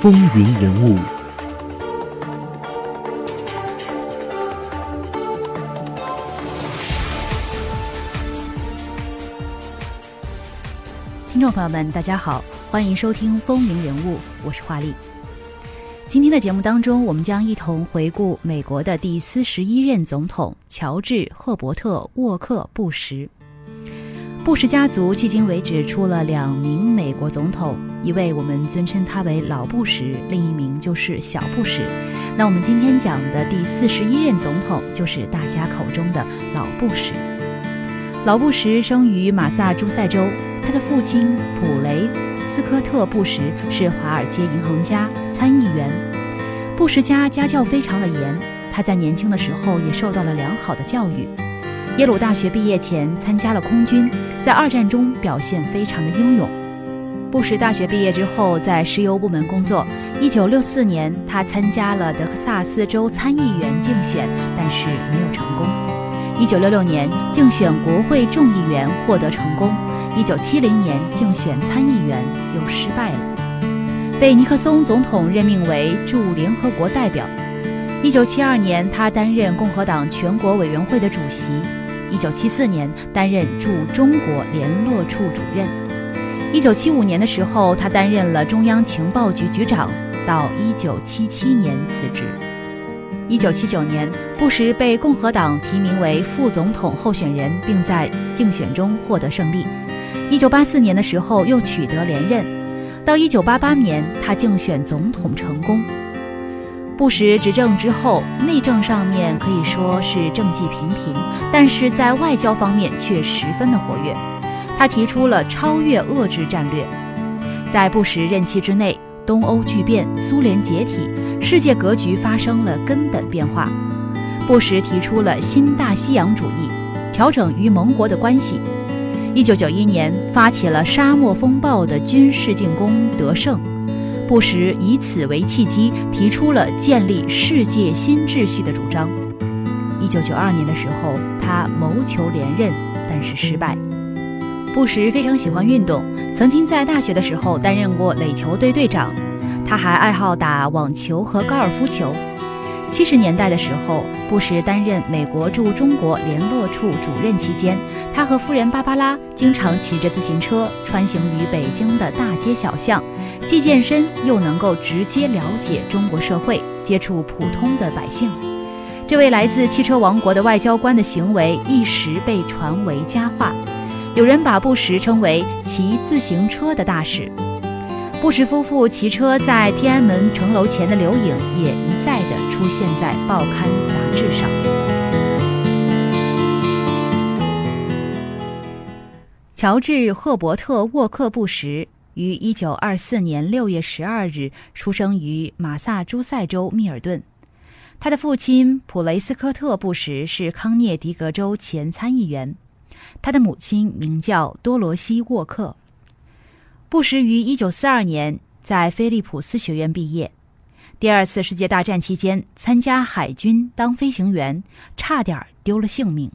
风云人物。听众朋友们，大家好，欢迎收听《风云人物》，我是华丽。今天的节目当中，我们将一同回顾美国的第四十一任总统乔治·赫伯特·沃克·布什。布什家族迄今为止出了两名美国总统，一位我们尊称他为老布什，另一名就是小布什。那我们今天讲的第四十一任总统就是大家口中的老布什。老布什生于马萨诸塞州，他的父亲普雷斯科特·布什是华尔街银行家、参议员。布什家家教非常的严，他在年轻的时候也受到了良好的教育。耶鲁大学毕业前参加了空军，在二战中表现非常的英勇。布什大学毕业之后在石油部门工作。一九六四年，他参加了德克萨斯州参议员竞选，但是没有成功。一九六六年竞选国会众议员获得成功。一九七零年竞选参议员又失败了，被尼克松总统任命为驻联合国代表。一九七二年，他担任共和党全国委员会的主席。一九七四年担任驻中国联络处主任，一九七五年的时候，他担任了中央情报局局长，到一九七七年辞职。一九七九年，布什被共和党提名为副总统候选人，并在竞选中获得胜利。一九八四年的时候，又取得连任，到一九八八年，他竞选总统成功。布什执政之后，内政上面可以说是政绩平平，但是在外交方面却十分的活跃。他提出了超越遏制战略。在布什任期之内，东欧剧变，苏联解体，世界格局发生了根本变化。布什提出了新大西洋主义，调整与盟国的关系。一九九一年，发起了沙漠风暴的军事进攻得胜。布什以此为契机，提出了建立世界新秩序的主张。一九九二年的时候，他谋求连任，但是失败。布什非常喜欢运动，曾经在大学的时候担任过垒球队队长。他还爱好打网球和高尔夫球。七十年代的时候，布什担任美国驻中国联络处主任期间，他和夫人芭芭拉经常骑着自行车穿行于北京的大街小巷，既健身又能够直接了解中国社会，接触普通的百姓。这位来自汽车王国的外交官的行为一时被传为佳话，有人把布什称为骑自行车的大使。布什夫妇骑车在天安门城楼前的留影也一再的出现在报刊杂志上。乔治·赫伯特·沃克·布什于一九二四年六月十二日出生于马萨诸塞州密尔顿。他的父亲普雷斯科特·布什是康涅狄格州前参议员，他的母亲名叫多罗西·沃克。布什于1942年在菲利普斯学院毕业。第二次世界大战期间，参加海军当飞行员，差点丢了性命。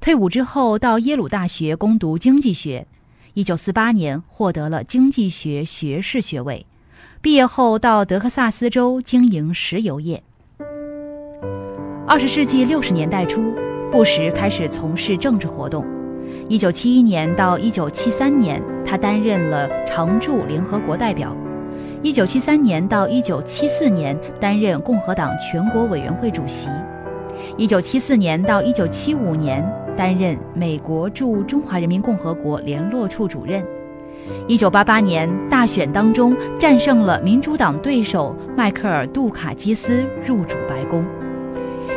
退伍之后，到耶鲁大学攻读经济学。1948年获得了经济学学士学位。毕业后到德克萨斯州经营石油业。20世纪60年代初，布什开始从事政治活动。一九七一年到一九七三年，他担任了常驻联合国代表；一九七三年到一九七四年，担任共和党全国委员会主席；一九七四年到一九七五年，担任美国驻中华人民共和国联络处主任；一九八八年大选当中，战胜了民主党对手迈克尔·杜卡基斯，入主白宫。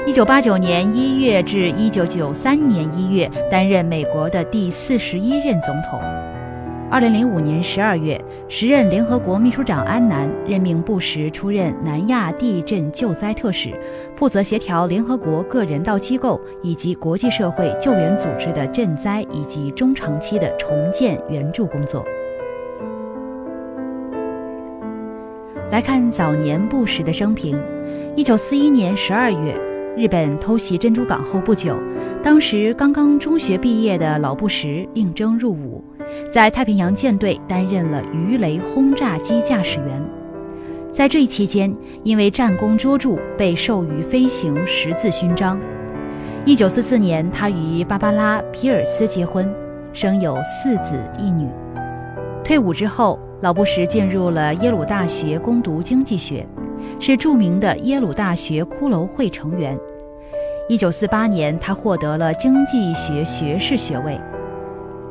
一九八九年一月至一九九三年一月，担任美国的第四十一任总统。二零零五年十二月，时任联合国秘书长安南任命布什出任南亚地震救灾特使，负责协调联合国各人道机构以及国际社会救援组织的赈灾以及中长期的重建援助工作。来看早年布什的生平，一九四一年十二月。日本偷袭珍珠港后不久，当时刚刚中学毕业的老布什应征入伍，在太平洋舰队担任了鱼雷轰炸机驾驶员。在这一期间，因为战功卓著，被授予飞行十字勋章。一九四四年，他与芭芭拉·皮尔斯结婚，生有四子一女。退伍之后，老布什进入了耶鲁大学攻读经济学，是著名的耶鲁大学骷髅会成员。一九四八年，他获得了经济学学士学位。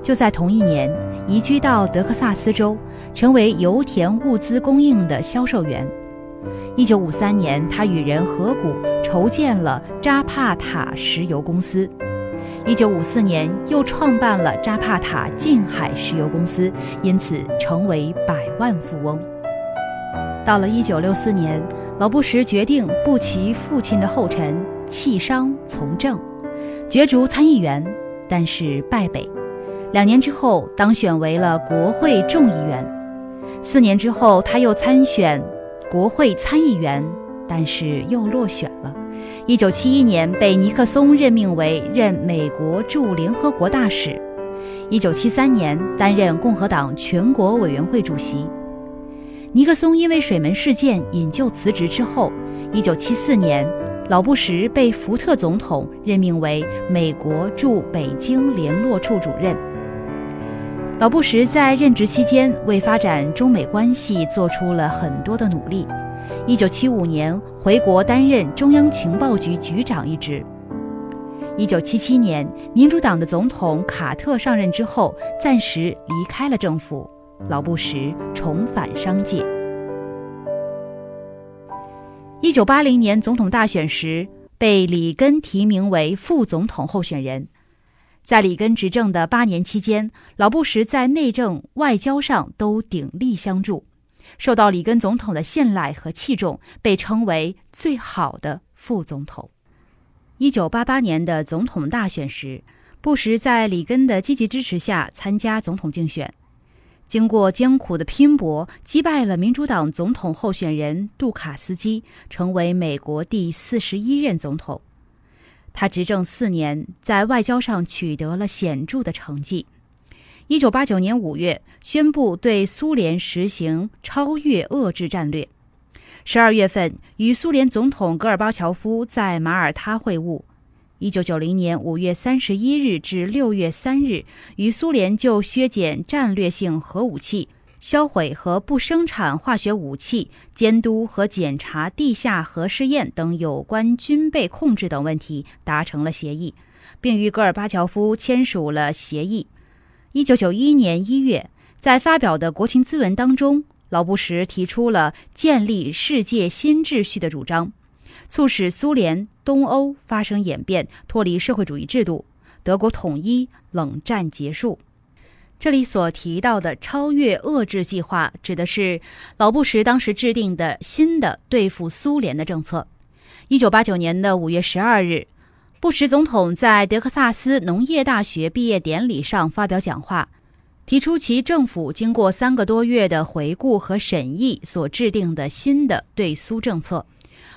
就在同一年，移居到德克萨斯州。成为油田物资供应的销售员。一九五三年，他与人合股筹建了扎帕塔石油公司。一九五四年，又创办了扎帕塔近海石油公司，因此成为百万富翁。到了一九六四年，老布什决定步其父亲的后尘，弃商从政，角逐参议员，但是败北。两年之后，当选为了国会众议员。四年之后，他又参选国会参议员，但是又落选了。一九七一年被尼克松任命为任美国驻联合国大使。一九七三年担任共和党全国委员会主席。尼克松因为水门事件引咎辞职之后，一九七四年，老布什被福特总统任命为美国驻北京联络处主任。老布什在任职期间为发展中美关系做出了很多的努力。一九七五年回国担任中央情报局局长一职。一九七七年，民主党的总统卡特上任之后，暂时离开了政府，老布什重返商界。一九八零年总统大选时，被里根提名为副总统候选人。在里根执政的八年期间，老布什在内政、外交上都鼎力相助，受到里根总统的信赖和器重，被称为最好的副总统。一九八八年的总统大选时，布什在里根的积极支持下参加总统竞选，经过艰苦的拼搏，击败了民主党总统候选人杜卡斯基，成为美国第四十一任总统。他执政四年，在外交上取得了显著的成绩。一九八九年五月，宣布对苏联实行超越遏制战略。十二月份，与苏联总统戈尔巴乔夫在马耳他会晤。一九九零年五月三十一日至六月三日，与苏联就削减战略性核武器。销毁和不生产化学武器、监督和检查地下核试验等有关军备控制等问题达成了协议，并与戈尔巴乔夫签署了协议。一九九一年一月，在发表的国情咨文当中，老布什提出了建立世界新秩序的主张，促使苏联、东欧发生演变，脱离社会主义制度，德国统一，冷战结束。这里所提到的超越遏制计划，指的是老布什当时制定的新的对付苏联的政策。一九八九年的五月十二日，布什总统在德克萨斯农业大学毕业典礼上发表讲话，提出其政府经过三个多月的回顾和审议所制定的新的对苏政策。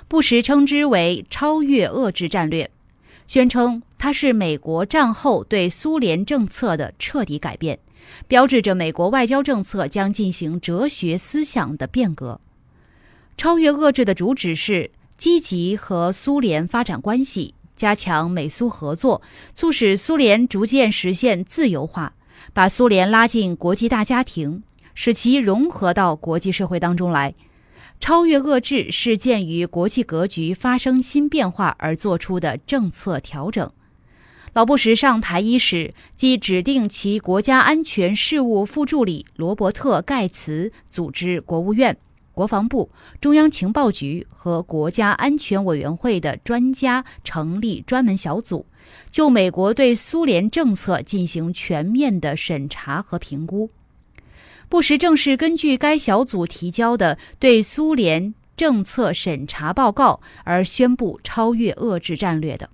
布什称之为超越遏制战略，宣称它是美国战后对苏联政策的彻底改变。标志着美国外交政策将进行哲学思想的变革。超越遏制的主旨是积极和苏联发展关系，加强美苏合作，促使苏联逐渐实现自由化，把苏联拉进国际大家庭，使其融合到国际社会当中来。超越遏制是鉴于国际格局发生新变化而做出的政策调整。老布什上台伊始，即指定其国家安全事务副助理罗伯特·盖茨组织国务院、国防部、中央情报局和国家安全委员会的专家成立专门小组，就美国对苏联政策进行全面的审查和评估。布什正是根据该小组提交的对苏联政策审查报告而宣布超越遏制战略的。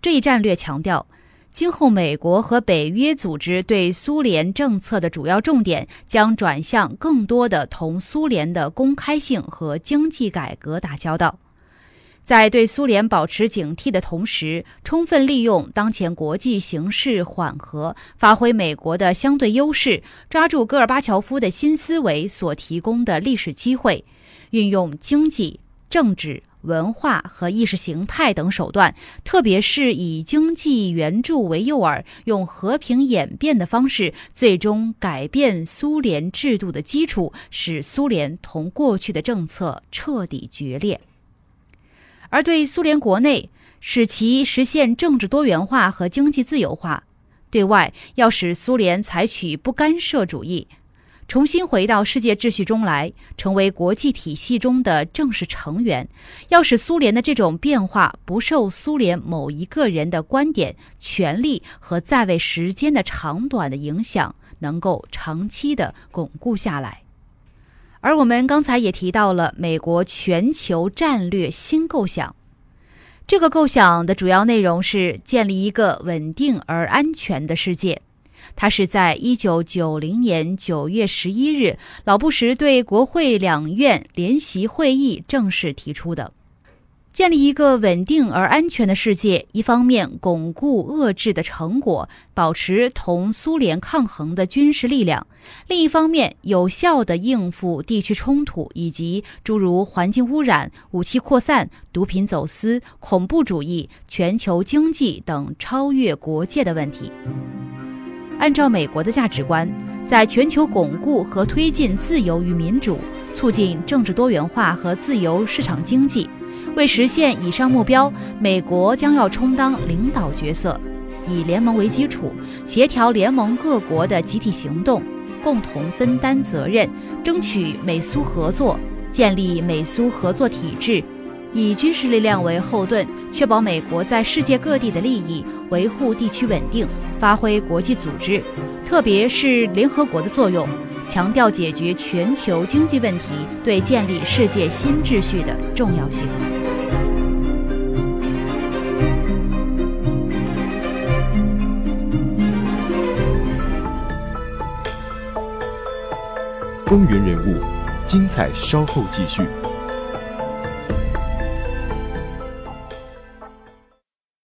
这一战略强调，今后美国和北约组织对苏联政策的主要重点将转向更多的同苏联的公开性和经济改革打交道，在对苏联保持警惕的同时，充分利用当前国际形势缓和，发挥美国的相对优势，抓住戈尔巴乔夫的新思维所提供的历史机会。运用经济、政治。文化和意识形态等手段，特别是以经济援助为诱饵，用和平演变的方式，最终改变苏联制度的基础，使苏联同过去的政策彻底决裂。而对苏联国内，使其实现政治多元化和经济自由化；对外，要使苏联采取不干涉主义。重新回到世界秩序中来，成为国际体系中的正式成员。要使苏联的这种变化不受苏联某一个人的观点、权力和在位时间的长短的影响，能够长期的巩固下来。而我们刚才也提到了美国全球战略新构想，这个构想的主要内容是建立一个稳定而安全的世界。他是在一九九零年九月十一日，老布什对国会两院联席会议正式提出的，建立一个稳定而安全的世界。一方面巩固遏制的成果，保持同苏联抗衡的军事力量；另一方面，有效地应付地区冲突以及诸如环境污染、武器扩散、毒品走私、恐怖主义、全球经济等超越国界的问题。按照美国的价值观，在全球巩固和推进自由与民主，促进政治多元化和自由市场经济，为实现以上目标，美国将要充当领导角色，以联盟为基础，协调联盟各国的集体行动，共同分担责任，争取美苏合作，建立美苏合作体制。以军事力量为后盾，确保美国在世界各地的利益，维护地区稳定，发挥国际组织，特别是联合国的作用，强调解决全球经济问题对建立世界新秩序的重要性。风云人物，精彩稍后继续。